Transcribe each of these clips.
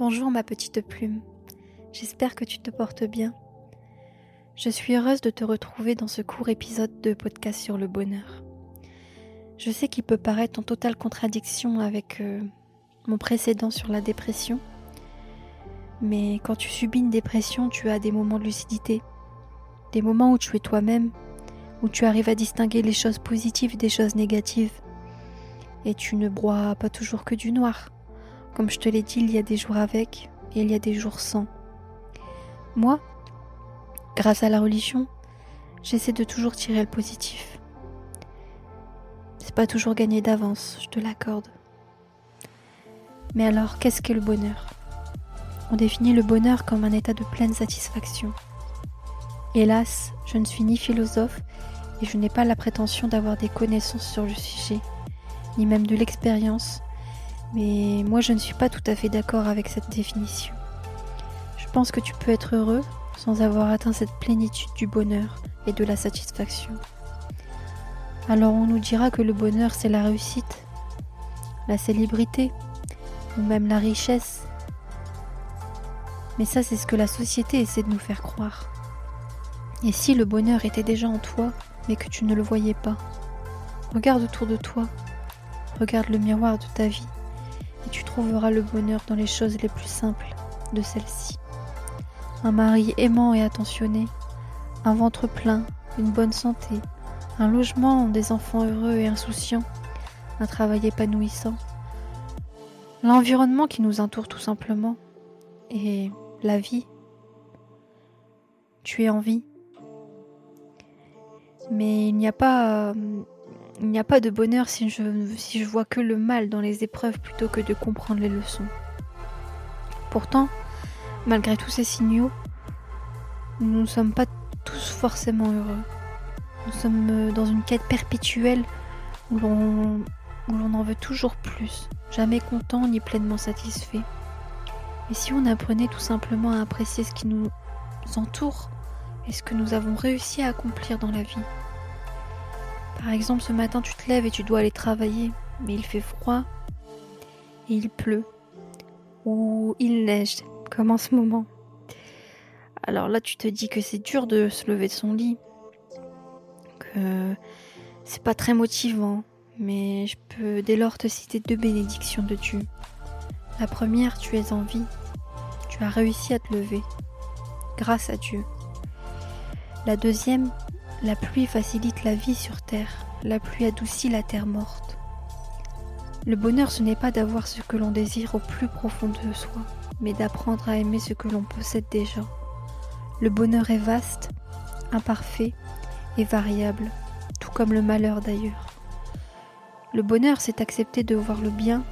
Bonjour ma petite plume, j'espère que tu te portes bien. Je suis heureuse de te retrouver dans ce court épisode de podcast sur le bonheur. Je sais qu'il peut paraître en totale contradiction avec euh, mon précédent sur la dépression, mais quand tu subis une dépression, tu as des moments de lucidité, des moments où tu es toi-même, où tu arrives à distinguer les choses positives des choses négatives, et tu ne broies pas toujours que du noir. Comme je te l'ai dit, il y a des jours avec et il y a des jours sans. Moi, grâce à la religion, j'essaie de toujours tirer le positif. C'est pas toujours gagné d'avance, je te l'accorde. Mais alors, qu'est-ce que le bonheur? On définit le bonheur comme un état de pleine satisfaction. Hélas, je ne suis ni philosophe et je n'ai pas la prétention d'avoir des connaissances sur le sujet, ni même de l'expérience mais moi je ne suis pas tout à fait d'accord avec cette définition. Je pense que tu peux être heureux sans avoir atteint cette plénitude du bonheur et de la satisfaction. Alors on nous dira que le bonheur c'est la réussite, la célébrité ou même la richesse. Mais ça c'est ce que la société essaie de nous faire croire. Et si le bonheur était déjà en toi mais que tu ne le voyais pas? Regarde autour de toi, regarde le miroir de ta vie et tu trouveras le bonheur dans les choses les plus simples de celle-ci. Un mari aimant et attentionné, un ventre plein, une bonne santé, un logement, des enfants heureux et insouciants, un travail épanouissant, l'environnement qui nous entoure tout simplement, et la vie. Tu es en vie. Mais il n'y a pas il n'y a pas de bonheur si je, vois que le mal dans les épreuves plutôt que de comprendre les leçons. Pourtant, malgré tous ces signaux, nous ne sommes pas tous forcément heureux. Nous sommes euh, dans une quête perpétuelle où l'on, où l'on en veut toujours plus, jamais content ni pleinement satisfait. Et si on apprenait tout simplement à apprécier ce qui nous entoure et ce que nous avons réussi à accomplir dans la vie par exemple, ce matin, tu te lèves et tu dois aller travailler, mais il fait froid et il pleut ou il neige, comme en ce moment. Alors là, tu te dis que c'est dur de se lever de son lit, que c'est pas très motivant, mais je peux dès lors te citer deux bénédictions de Dieu. La première, tu es en vie, tu as réussi à te lever, grâce à Dieu. La deuxième, la pluie facilite la vie sur terre, la pluie adoucit la terre morte. Le bonheur, ce n'est pas d'avoir ce que l'on désire au plus profond de soi, mais d'apprendre à aimer ce que l'on possède déjà. Le bonheur est vaste, imparfait et variable, tout comme le malheur d'ailleurs. Le bonheur, c'est accepter de voir le bien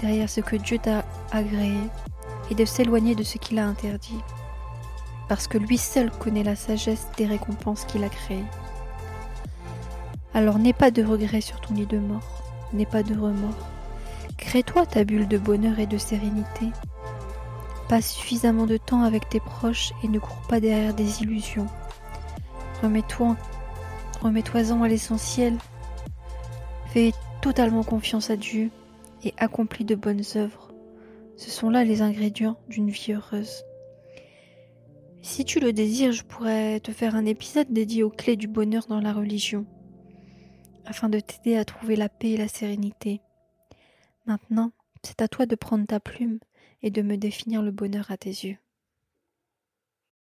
derrière ce que Dieu t'a agréé et de s'éloigner de ce qu'il a interdit parce que lui seul connaît la sagesse des récompenses qu'il a créées. Alors n'aie pas de regrets sur ton lit de mort, n'aie pas de remords. Crée-toi ta bulle de bonheur et de sérénité. Passe suffisamment de temps avec tes proches et ne cours pas derrière des illusions. Remets-toi remets-toi-en à l'essentiel. Fais totalement confiance à Dieu et accomplis de bonnes œuvres. Ce sont là les ingrédients d'une vie heureuse. Si tu le désires, je pourrais te faire un épisode dédié aux clés du bonheur dans la religion, afin de t'aider à trouver la paix et la sérénité. Maintenant, c'est à toi de prendre ta plume et de me définir le bonheur à tes yeux.